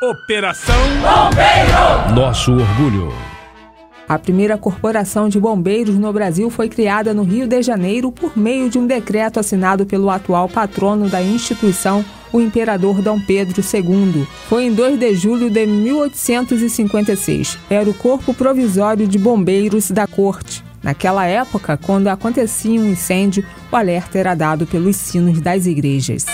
Operação Bombeiro. Nosso orgulho. A primeira corporação de bombeiros no Brasil foi criada no Rio de Janeiro por meio de um decreto assinado pelo atual patrono da instituição, o imperador Dom Pedro II. Foi em 2 de julho de 1856. Era o corpo provisório de bombeiros da corte. Naquela época, quando acontecia um incêndio, o alerta era dado pelos sinos das igrejas.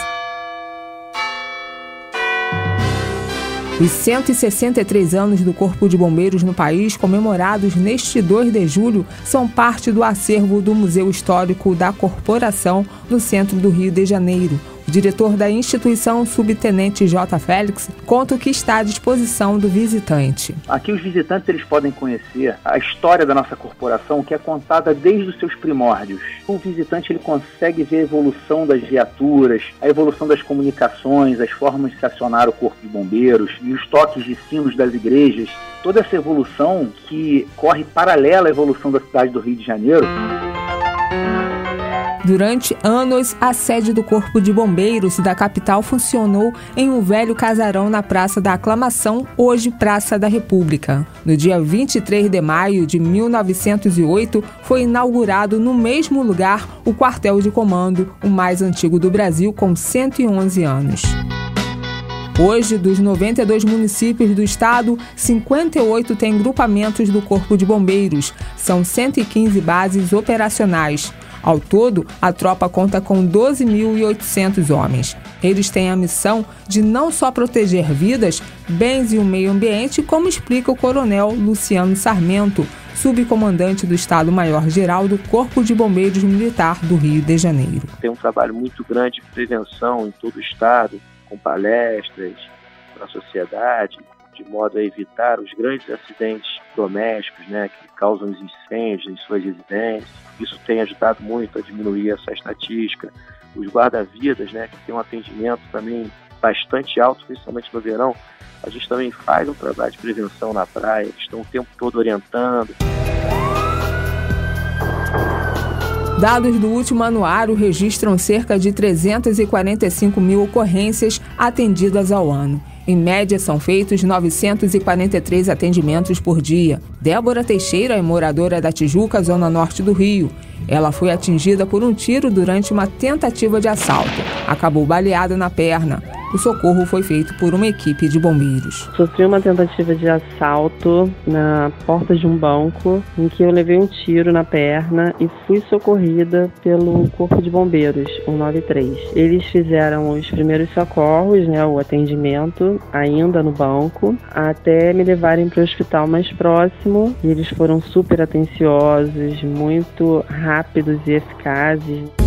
Os 163 anos do Corpo de Bombeiros no país, comemorados neste 2 de julho, são parte do acervo do Museu Histórico da Corporação, no centro do Rio de Janeiro. Diretor da instituição, subtenente J. Félix, conta o que está à disposição do visitante. Aqui os visitantes eles podem conhecer a história da nossa corporação, que é contada desde os seus primórdios. O visitante ele consegue ver a evolução das viaturas, a evolução das comunicações, as formas de se acionar o corpo de bombeiros e os toques de sinos das igrejas. Toda essa evolução que corre paralela à evolução da cidade do Rio de Janeiro. Durante anos, a sede do Corpo de Bombeiros da capital funcionou em um velho casarão na Praça da Aclamação, hoje Praça da República. No dia 23 de maio de 1908, foi inaugurado no mesmo lugar o quartel de comando, o mais antigo do Brasil, com 111 anos. Hoje, dos 92 municípios do estado, 58 têm grupamentos do Corpo de Bombeiros. São 115 bases operacionais. Ao todo, a tropa conta com 12.800 homens. Eles têm a missão de não só proteger vidas, bens e o meio ambiente, como explica o coronel Luciano Sarmento, subcomandante do Estado-Maior-Geral do Corpo de Bombeiros Militar do Rio de Janeiro. Tem um trabalho muito grande de prevenção em todo o Estado, com palestras para a sociedade, de modo a evitar os grandes acidentes domésticos né, que causam os incêndios em suas residências. Isso tem ajudado muito a diminuir essa estatística. Os guarda-vidas, né, que tem um atendimento também bastante alto, principalmente no verão, a gente também faz um trabalho de prevenção na praia, eles estão o tempo todo orientando. Dados do último anuário registram cerca de 345 mil ocorrências atendidas ao ano. Em média, são feitos 943 atendimentos por dia. Débora Teixeira é moradora da Tijuca, zona norte do Rio. Ela foi atingida por um tiro durante uma tentativa de assalto. Acabou baleada na perna. O socorro foi feito por uma equipe de bombeiros. Sofri uma tentativa de assalto na porta de um banco, em que eu levei um tiro na perna e fui socorrida pelo Corpo de Bombeiros, 193. Eles fizeram os primeiros socorros, né, o atendimento, ainda no banco, até me levarem para o hospital mais próximo. E eles foram super atenciosos, muito rápidos e eficazes.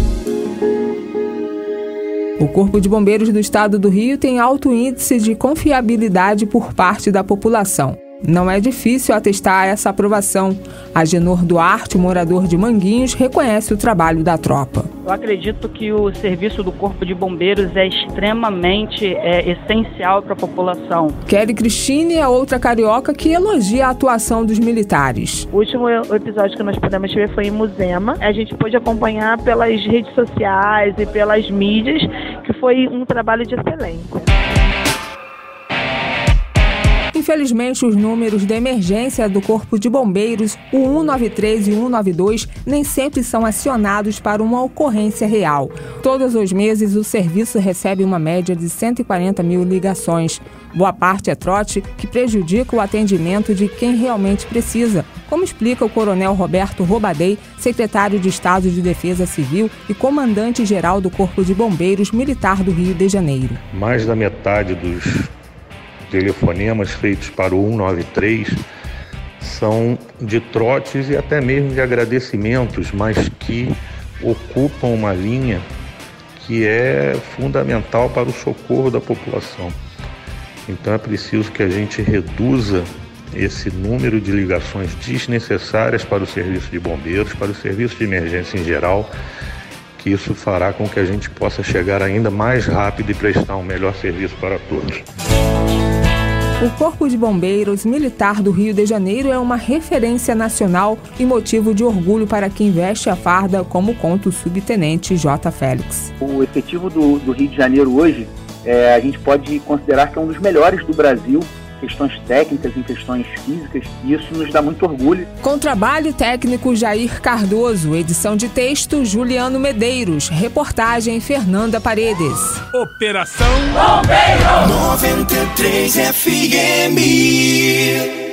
O Corpo de Bombeiros do Estado do Rio tem alto índice de confiabilidade por parte da população. Não é difícil atestar essa aprovação. Agenor Duarte, morador de Manguinhos, reconhece o trabalho da tropa. Eu acredito que o serviço do Corpo de Bombeiros é extremamente é, essencial para a população. Kelly Cristine é outra carioca que elogia a atuação dos militares. O último episódio que nós pudemos ver foi em Muzema. A gente pôde acompanhar pelas redes sociais e pelas mídias, foi um trabalho de excelência. Infelizmente, os números de emergência do Corpo de Bombeiros, o 193 e o 192, nem sempre são acionados para uma ocorrência real. Todos os meses, o serviço recebe uma média de 140 mil ligações. Boa parte é trote que prejudica o atendimento de quem realmente precisa, como explica o Coronel Roberto Robadei, secretário de Estado de Defesa Civil e comandante-geral do Corpo de Bombeiros Militar do Rio de Janeiro. Mais da metade dos telefonemas feitos para o 193 são de trotes e até mesmo de agradecimentos, mas que ocupam uma linha que é fundamental para o socorro da população. Então é preciso que a gente reduza esse número de ligações desnecessárias para o serviço de bombeiros, para o serviço de emergência em geral, que isso fará com que a gente possa chegar ainda mais rápido e prestar um melhor serviço para todos. O Corpo de Bombeiros Militar do Rio de Janeiro é uma referência nacional e motivo de orgulho para quem veste a farda, como conta o subtenente J. Félix. O efetivo do, do Rio de Janeiro hoje é, a gente pode considerar que é um dos melhores do Brasil questões técnicas, em questões físicas, e isso nos dá muito orgulho. Com trabalho técnico Jair Cardoso, edição de texto Juliano Medeiros, reportagem Fernanda Paredes. Operação Bombeiro 93 FM.